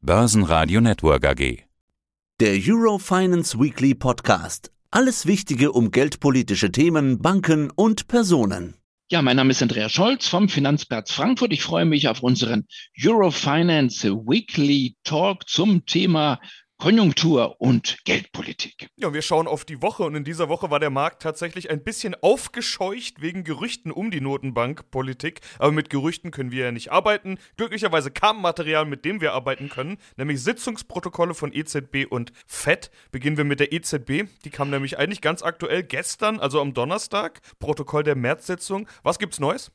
Börsenradio Network AG. Der Eurofinance Weekly Podcast. Alles Wichtige um geldpolitische Themen, Banken und Personen. Ja, mein Name ist Andreas Scholz vom Finanzplatz Frankfurt. Ich freue mich auf unseren Eurofinance Weekly Talk zum Thema Konjunktur und Geldpolitik. Ja, wir schauen auf die Woche und in dieser Woche war der Markt tatsächlich ein bisschen aufgescheucht wegen Gerüchten um die Notenbankpolitik. Aber mit Gerüchten können wir ja nicht arbeiten. Glücklicherweise kam Material, mit dem wir arbeiten können, nämlich Sitzungsprotokolle von EZB und FED. Beginnen wir mit der EZB. Die kam nämlich eigentlich ganz aktuell gestern, also am Donnerstag. Protokoll der Märzsitzung. Was gibt's Neues?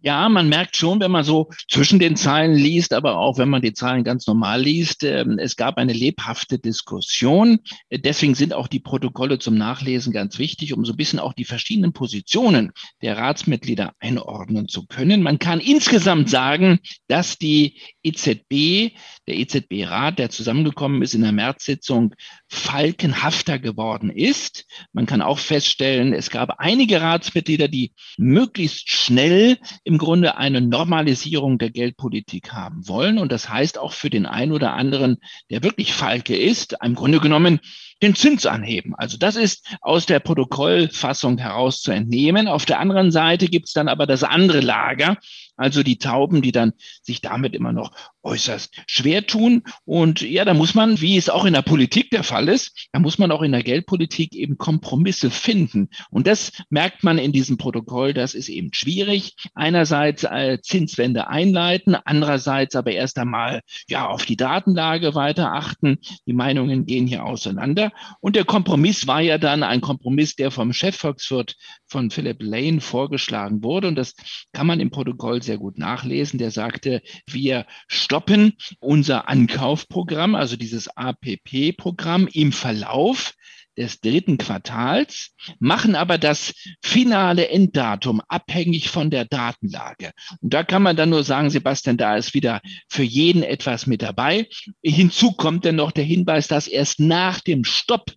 Ja, man merkt schon, wenn man so zwischen den Zeilen liest, aber auch wenn man die Zahlen ganz normal liest, ähm, es gab eine lebhafte Diskussion. Deswegen sind auch die Protokolle zum Nachlesen ganz wichtig, um so ein bisschen auch die verschiedenen Positionen der Ratsmitglieder einordnen zu können. Man kann insgesamt sagen, dass die EZB, der EZB-Rat, der zusammengekommen ist in der Märzsitzung, falkenhafter geworden ist. Man kann auch feststellen, es gab einige Ratsmitglieder, die möglichst schnell im Grunde eine Normalisierung der Geldpolitik haben wollen. Und das heißt auch für den einen oder anderen, der wirklich Falke ist, im Grunde genommen den Zins anheben. Also das ist aus der Protokollfassung heraus zu entnehmen. Auf der anderen Seite gibt es dann aber das andere Lager, also die Tauben, die dann sich damit immer noch äußerst schwer tun. Und ja, da muss man, wie es auch in der Politik der Fall ist, da muss man auch in der Geldpolitik eben Kompromisse finden. Und das merkt man in diesem Protokoll, das ist eben schwierig. Einerseits äh, Zinswende einleiten, andererseits aber erst einmal ja auf die Datenlage weiter achten. Die Meinungen gehen hier auseinander. Und der Kompromiss war ja dann ein Kompromiss, der vom Chefvolkswirt von Philip Lane vorgeschlagen wurde. Und das kann man im Protokoll sehr gut nachlesen. Der sagte, wir stoppen unser Ankaufprogramm, also dieses APP-Programm im Verlauf des dritten Quartals, machen aber das finale Enddatum abhängig von der Datenlage. Und da kann man dann nur sagen, Sebastian, da ist wieder für jeden etwas mit dabei. Hinzu kommt dann noch der Hinweis, dass erst nach dem Stopp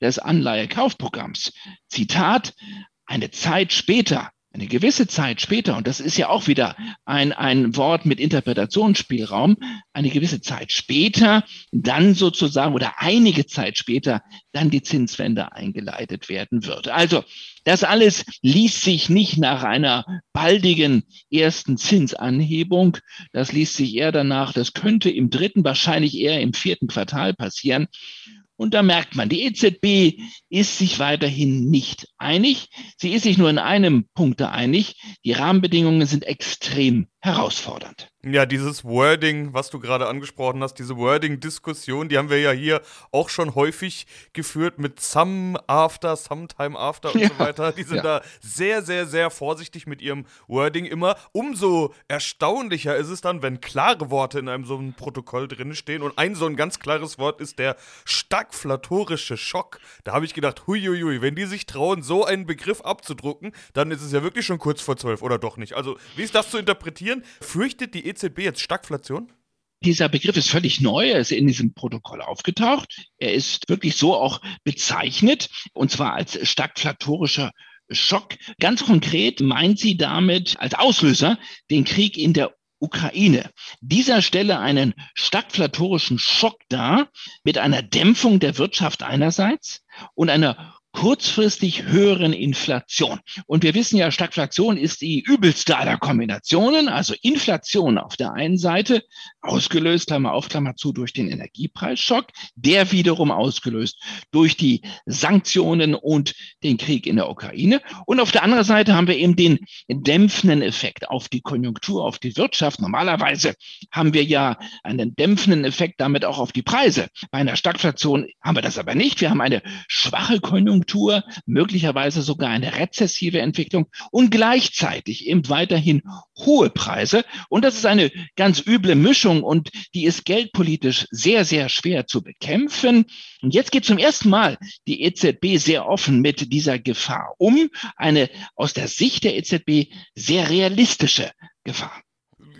des Anleihekaufprogramms, Zitat, eine Zeit später eine gewisse Zeit später, und das ist ja auch wieder ein, ein Wort mit Interpretationsspielraum, eine gewisse Zeit später, dann sozusagen oder einige Zeit später, dann die Zinswende eingeleitet werden wird. Also das alles liest sich nicht nach einer baldigen ersten Zinsanhebung. Das liest sich eher danach, das könnte im dritten, wahrscheinlich eher im vierten Quartal passieren. Und da merkt man, die EZB ist sich weiterhin nicht einig. Sie ist sich nur in einem Punkt einig. Die Rahmenbedingungen sind extrem herausfordernd. Ja, dieses Wording, was du gerade angesprochen hast, diese Wording-Diskussion, die haben wir ja hier auch schon häufig geführt mit some after, sometime after und ja, so weiter. Die sind ja. da sehr, sehr, sehr vorsichtig mit ihrem Wording immer. Umso erstaunlicher ist es dann, wenn klare Worte in einem so einem Protokoll drin stehen. Und ein so ein ganz klares Wort ist der stagflatorische Schock. Da habe ich gedacht, huiuiui, wenn die sich trauen, so einen Begriff abzudrucken, dann ist es ja wirklich schon kurz vor zwölf oder doch nicht. Also, wie ist das zu interpretieren? Fürchtet die EZB jetzt Stagflation? Dieser Begriff ist völlig neu. Er ist in diesem Protokoll aufgetaucht. Er ist wirklich so auch bezeichnet, und zwar als stagflatorischer Schock. Ganz konkret meint sie damit als Auslöser den Krieg in der Ukraine. Dieser stelle einen stagflatorischen Schock dar mit einer Dämpfung der Wirtschaft einerseits und einer kurzfristig höheren Inflation. Und wir wissen ja, Stagflation ist die übelste aller Kombinationen, also Inflation auf der einen Seite, ausgelöst, Klammer auf, Klammer zu, durch den Energiepreisschock, der wiederum ausgelöst durch die Sanktionen und den Krieg in der Ukraine. Und auf der anderen Seite haben wir eben den dämpfenden Effekt auf die Konjunktur, auf die Wirtschaft. Normalerweise haben wir ja einen dämpfenden Effekt damit auch auf die Preise. Bei einer Stagflation haben wir das aber nicht. Wir haben eine schwache Konjunktur Konjunktur, möglicherweise sogar eine rezessive Entwicklung und gleichzeitig eben weiterhin hohe Preise. Und das ist eine ganz üble Mischung und die ist geldpolitisch sehr, sehr schwer zu bekämpfen. Und jetzt geht zum ersten Mal die EZB sehr offen mit dieser Gefahr um. Eine aus der Sicht der EZB sehr realistische Gefahr.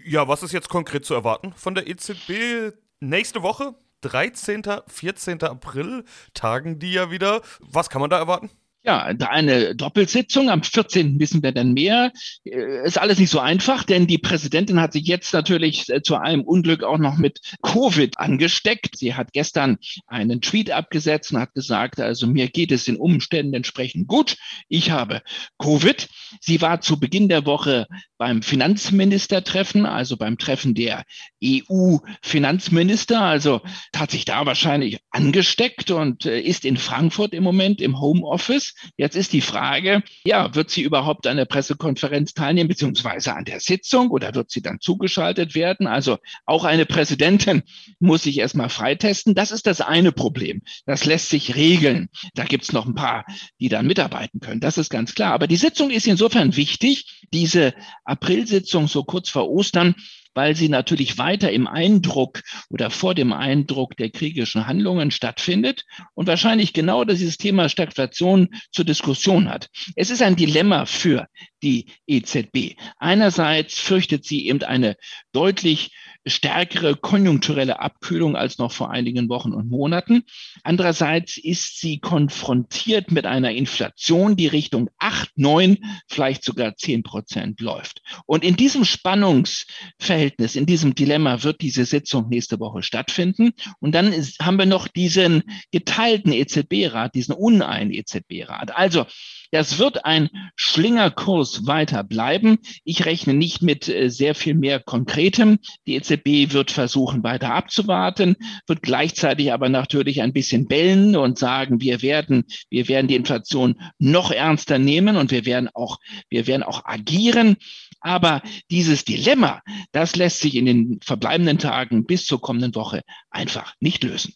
Ja, was ist jetzt konkret zu erwarten von der EZB nächste Woche? 13., 14. April tagen die ja wieder. Was kann man da erwarten? Ja, eine Doppelsitzung. Am 14. wissen wir dann mehr. Äh, ist alles nicht so einfach, denn die Präsidentin hat sich jetzt natürlich äh, zu einem Unglück auch noch mit Covid angesteckt. Sie hat gestern einen Tweet abgesetzt und hat gesagt, also mir geht es den Umständen entsprechend gut. Ich habe Covid. Sie war zu Beginn der Woche beim Finanzministertreffen, also beim Treffen der EU-Finanzminister, also hat sich da wahrscheinlich angesteckt und äh, ist in Frankfurt im Moment im Homeoffice. Jetzt ist die Frage, ja, wird sie überhaupt an der Pressekonferenz teilnehmen, beziehungsweise an der Sitzung oder wird sie dann zugeschaltet werden? Also auch eine Präsidentin muss sich erstmal freitesten. Das ist das eine Problem. Das lässt sich regeln. Da gibt's noch ein paar, die dann mitarbeiten können. Das ist ganz klar. Aber die Sitzung ist insofern wichtig, diese Aprilsitzung so kurz vor Ostern, weil sie natürlich weiter im Eindruck oder vor dem Eindruck der kriegischen Handlungen stattfindet und wahrscheinlich genau dieses Thema Stagflation zur Diskussion hat. Es ist ein Dilemma für die EZB. Einerseits fürchtet sie eben eine deutlich stärkere konjunkturelle Abkühlung als noch vor einigen Wochen und Monaten. Andererseits ist sie konfrontiert mit einer Inflation, die Richtung acht, neun, vielleicht sogar zehn Prozent läuft. Und in diesem Spannungsverhältnis, in diesem Dilemma wird diese Sitzung nächste Woche stattfinden. Und dann ist, haben wir noch diesen geteilten EZB-Rat, diesen unein EZB-Rat. Also das wird ein Schlingerkurs weiter bleiben. Ich rechne nicht mit äh, sehr viel mehr Konkretem. Die EZB wird versuchen, weiter abzuwarten, wird gleichzeitig aber natürlich ein bisschen bellen und sagen, wir werden, wir werden die Inflation noch ernster nehmen und wir werden auch, wir werden auch agieren. Aber dieses Dilemma, das lässt sich in den verbleibenden Tagen bis zur kommenden Woche einfach nicht lösen.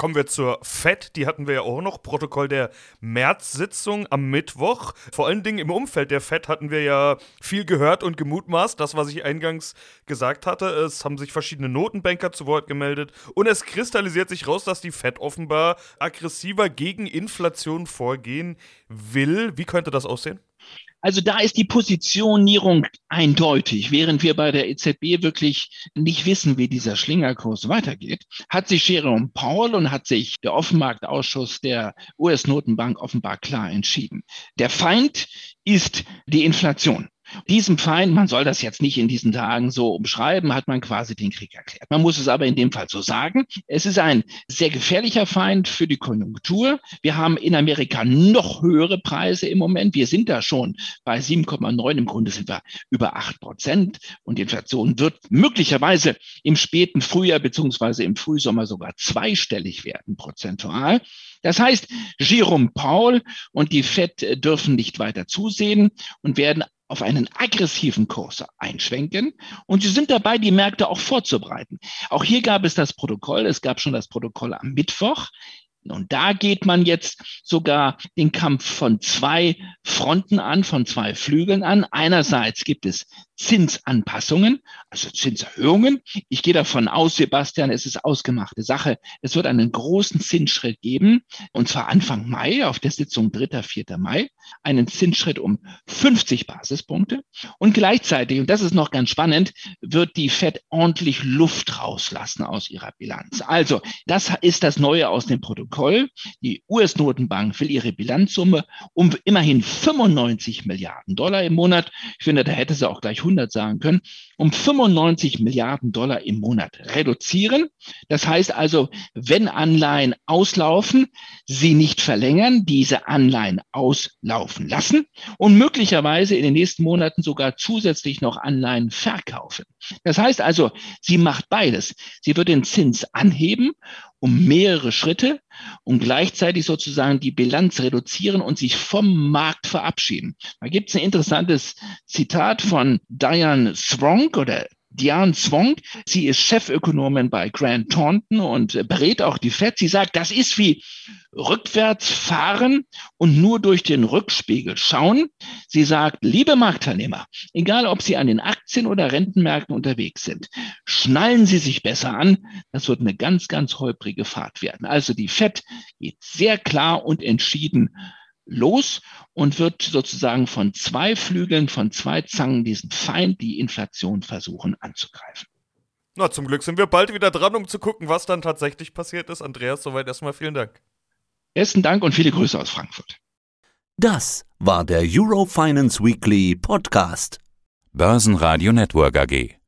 Kommen wir zur FED, die hatten wir ja auch noch, Protokoll der März-Sitzung am Mittwoch. Vor allen Dingen im Umfeld der FED hatten wir ja viel gehört und gemutmaßt, das, was ich eingangs gesagt hatte. Es haben sich verschiedene Notenbanker zu Wort gemeldet und es kristallisiert sich raus, dass die FED offenbar aggressiver gegen Inflation vorgehen will. Wie könnte das aussehen? Also da ist die Positionierung eindeutig. Während wir bei der EZB wirklich nicht wissen, wie dieser Schlingerkurs weitergeht, hat sich Jerome Powell und hat sich der Offenmarktausschuss der US-Notenbank offenbar klar entschieden. Der Feind ist die Inflation. Diesem Feind, man soll das jetzt nicht in diesen Tagen so umschreiben, hat man quasi den Krieg erklärt. Man muss es aber in dem Fall so sagen. Es ist ein sehr gefährlicher Feind für die Konjunktur. Wir haben in Amerika noch höhere Preise im Moment. Wir sind da schon bei 7,9. Im Grunde sind wir über 8 Prozent. Und die Inflation wird möglicherweise im späten Frühjahr beziehungsweise im Frühsommer sogar zweistellig werden, prozentual. Das heißt, Jerome Paul und die FED dürfen nicht weiter zusehen und werden auf einen aggressiven Kurs einschwenken. Und sie sind dabei, die Märkte auch vorzubereiten. Auch hier gab es das Protokoll. Es gab schon das Protokoll am Mittwoch. Und da geht man jetzt sogar den Kampf von zwei Fronten an, von zwei Flügeln an. Einerseits gibt es Zinsanpassungen, also Zinserhöhungen. Ich gehe davon aus, Sebastian, es ist ausgemachte Sache. Es wird einen großen Zinsschritt geben, und zwar Anfang Mai, auf der Sitzung 3., 4. Mai, einen Zinsschritt um 50 Basispunkte. Und gleichzeitig, und das ist noch ganz spannend, wird die Fed ordentlich Luft rauslassen aus ihrer Bilanz. Also, das ist das Neue aus dem Protokoll. Die US-Notenbank will ihre Bilanzsumme um immerhin 95 Milliarden Dollar im Monat. Ich finde, da hätte sie auch gleich 100 sagen können, um 95 Milliarden Dollar im Monat reduzieren. Das heißt also, wenn Anleihen auslaufen, sie nicht verlängern, diese Anleihen auslaufen lassen und möglicherweise in den nächsten Monaten sogar zusätzlich noch Anleihen verkaufen. Das heißt also, sie macht beides. Sie wird den Zins anheben um mehrere Schritte und gleichzeitig sozusagen die Bilanz reduzieren und sich vom Markt verabschieden. Da gibt es ein interessantes Zitat von Diane Strong oder Diane Zwong. Sie ist Chefökonomin bei Grant Thornton und berät auch die FED. Sie sagt, das ist wie rückwärts fahren und nur durch den Rückspiegel schauen. Sie sagt, liebe Marktteilnehmer, egal ob Sie an den Aktien- oder Rentenmärkten unterwegs sind, schnallen Sie sich besser an. Das wird eine ganz, ganz holprige Fahrt werden. Also die FED geht sehr klar und entschieden los und wird sozusagen von zwei Flügeln, von zwei Zangen diesen Feind, die Inflation, versuchen anzugreifen. Na, zum Glück sind wir bald wieder dran, um zu gucken, was dann tatsächlich passiert ist. Andreas, soweit erstmal vielen Dank. Besten Dank und viele Grüße aus Frankfurt. Das war der Eurofinance Weekly Podcast. Börsenradio Network AG.